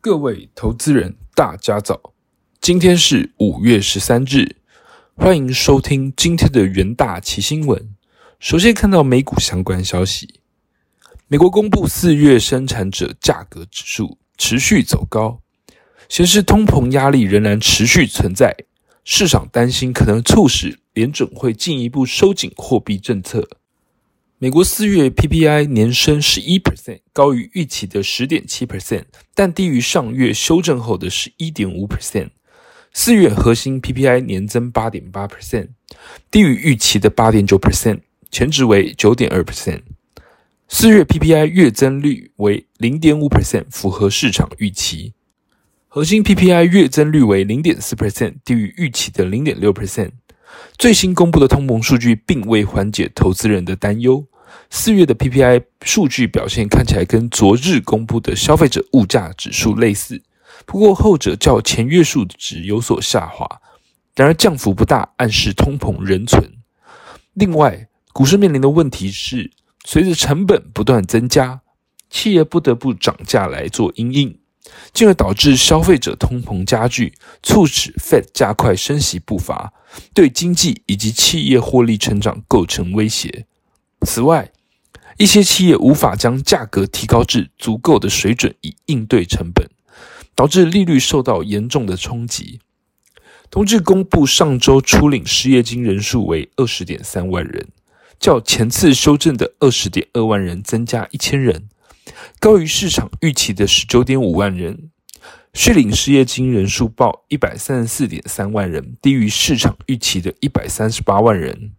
各位投资人，大家早！今天是五月十三日，欢迎收听今天的元大奇新闻。首先看到美股相关消息，美国公布四月生产者价格指数持续走高，显示通膨压力仍然持续存在，市场担心可能促使联准会进一步收紧货币政策。美国四月 PPI 年升十一 percent，高于预期的十点七 percent，但低于上月修正后的十一点五 percent。四月核心 PPI 年增八点八 percent，低于预期的八点九 percent，前值为九点二 percent。四月 PPI 月增率为零点五 percent，符合市场预期。核心 PPI 月增率为零点四 percent，低于预期的零点六 percent。最新公布的通膨数据并未缓解投资人的担忧。四月的 PPI 数据表现看起来跟昨日公布的消费者物价指数类似，不过后者较前月数值有所下滑。然而降幅不大，暗示通膨仍存。另外，股市面临的问题是，随着成本不断增加，企业不得不涨价来做因应。进而导致消费者通膨加剧，促使 Fed 加快升息步伐，对经济以及企业获利成长构成威胁。此外，一些企业无法将价格提高至足够的水准以应对成本，导致利率受到严重的冲击。同志公布上周初领失业金人数为二十点三万人，较前次修正的二十点二万人增加一千人。高于市场预期的十九点五万人，续领失业金人数报一百三十四点三万人，低于市场预期的一百三十八万人。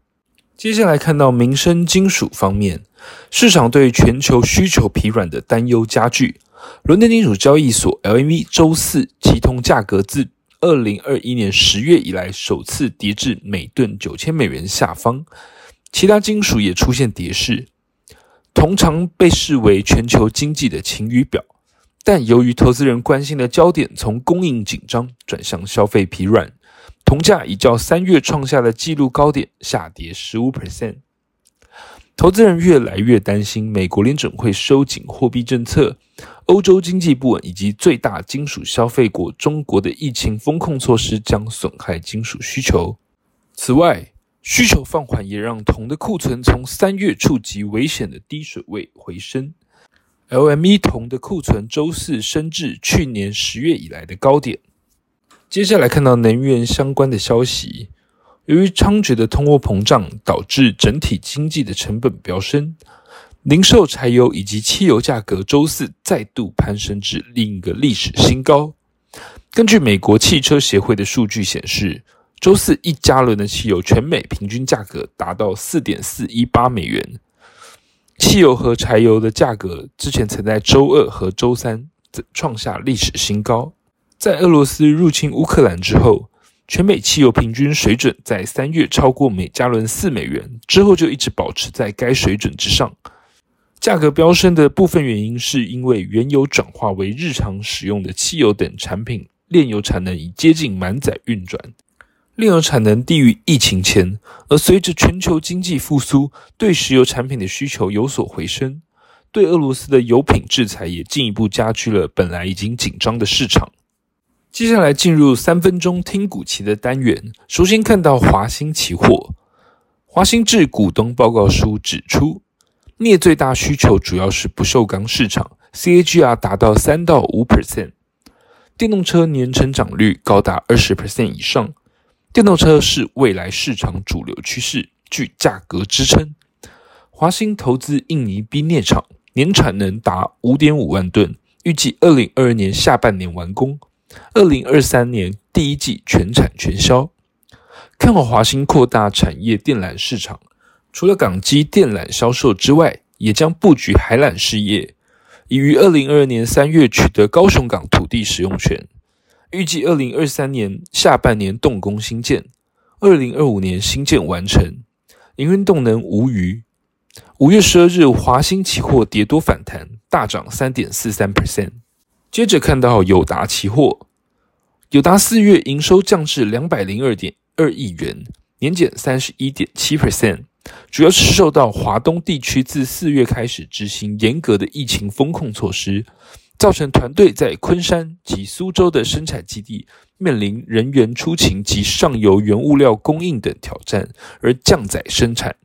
接下来看到民生金属方面，市场对全球需求疲软的担忧加剧。伦敦金属交易所 LME 周四期铜价格自二零二一年十月以来首次跌至每吨九千美元下方，其他金属也出现跌势。通常被视为全球经济的晴雨表，但由于投资人关心的焦点从供应紧张转向消费疲软，铜价已较三月创下的纪录高点下跌十五 percent。投资人越来越担心美国联准会收紧货币政策、欧洲经济不稳以及最大金属消费国中国的疫情风控措施将损害金属需求。此外，需求放缓也让铜的库存从三月触及危险的低水位回升。LME 铜的库存周四升至去年十月以来的高点。接下来看到能源相关的消息，由于猖獗的通货膨胀导致整体经济的成本飙升，零售柴油以及汽油价格周四再度攀升至另一个历史新高。根据美国汽车协会的数据显示。周四一加仑的汽油全美平均价格达到四点四一八美元。汽油和柴油的价格之前曾在周二和周三创下历史新高。在俄罗斯入侵乌克兰之后，全美汽油平均水准在三月超过每加仑四美元，之后就一直保持在该水准之上。价格飙升的部分原因是因为原油转化为日常使用的汽油等产品炼油产能已接近满载运转。炼油产能低于疫情前，而随着全球经济复苏，对石油产品的需求有所回升，对俄罗斯的油品制裁也进一步加剧了本来已经紧张的市场。接下来进入三分钟听股期的单元，首先看到华兴期货，华兴致股东报告书指出，镍最大需求主要是不锈钢市场，CAGR 达到三到五 percent，电动车年成长率高达二十 percent 以上。电动车是未来市场主流趋势，具价格支撑。华兴投资印尼冰镍厂，年产能达五点五万吨，预计二零二二年下半年完工，二零二三年第一季全产全销。看好华兴扩大产业电缆市场，除了港机电缆销售之外，也将布局海缆事业，已于二零二二年三月取得高雄港土地使用权。预计二零二三年下半年动工新建，二零二五年新建完成，营运动能无虞。五月十二日，华兴期货跌多反弹，大涨三点四三 percent。接着看到友达期货，友达四月营收降至两百零二点二亿元，年减三十一点七 percent，主要是受到华东地区自四月开始执行严格的疫情风控措施。造成团队在昆山及苏州的生产基地面临人员出勤及上游原物料供应等挑战，而降载生产。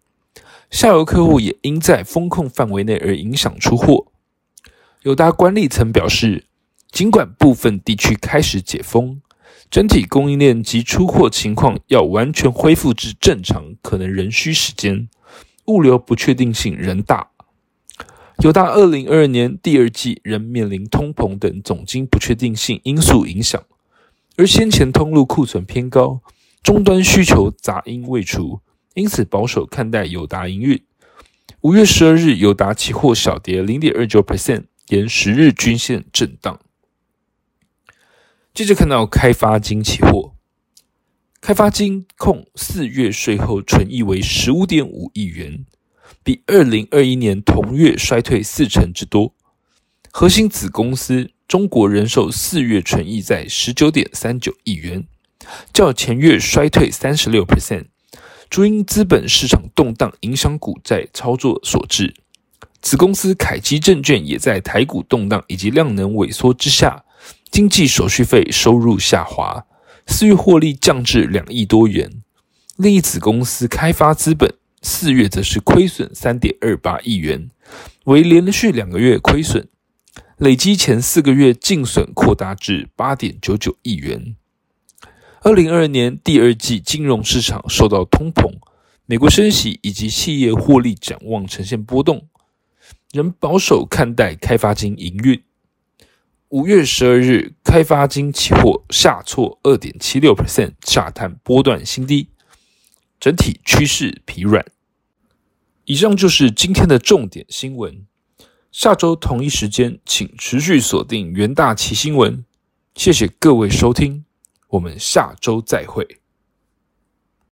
下游客户也因在风控范围内而影响出货。友达管理层表示，尽管部分地区开始解封，整体供应链及出货情况要完全恢复至正常，可能仍需时间，物流不确定性仍大。友达二零二二年第二季仍面临通膨等总经不确定性因素影响，而先前通路库存偏高，终端需求杂音未除，因此保守看待友达营运。五月十二日，友达期货小跌零点二九 percent，沿十日均线震荡。接着看到开发金期货，开发金控四月税后纯益为十五点五亿元。比二零二一年同月衰退四成之多。核心子公司中国人寿四月纯益在十九点三九亿元，较前月衰退三十六 percent，主因资本市场动荡影响股债操作所致。子公司凯基证券也在台股动荡以及量能萎缩之下，经济手续费收入下滑，四月获利降至两亿多元。另一子公司开发资本。四月则是亏损三点二八亿元，为连续两个月亏损，累积前四个月净损扩大至八点九九亿元。二零二二年第二季金融市场受到通膨、美国升息以及企业获利展望呈现波动，仍保守看待开发金营运。五月十二日，开发金期货下挫二点七六 percent，下探波段新低，整体趋势疲软。以上就是今天的重点新闻。下周同一时间，请持续锁定元大旗新闻。谢谢各位收听，我们下周再会。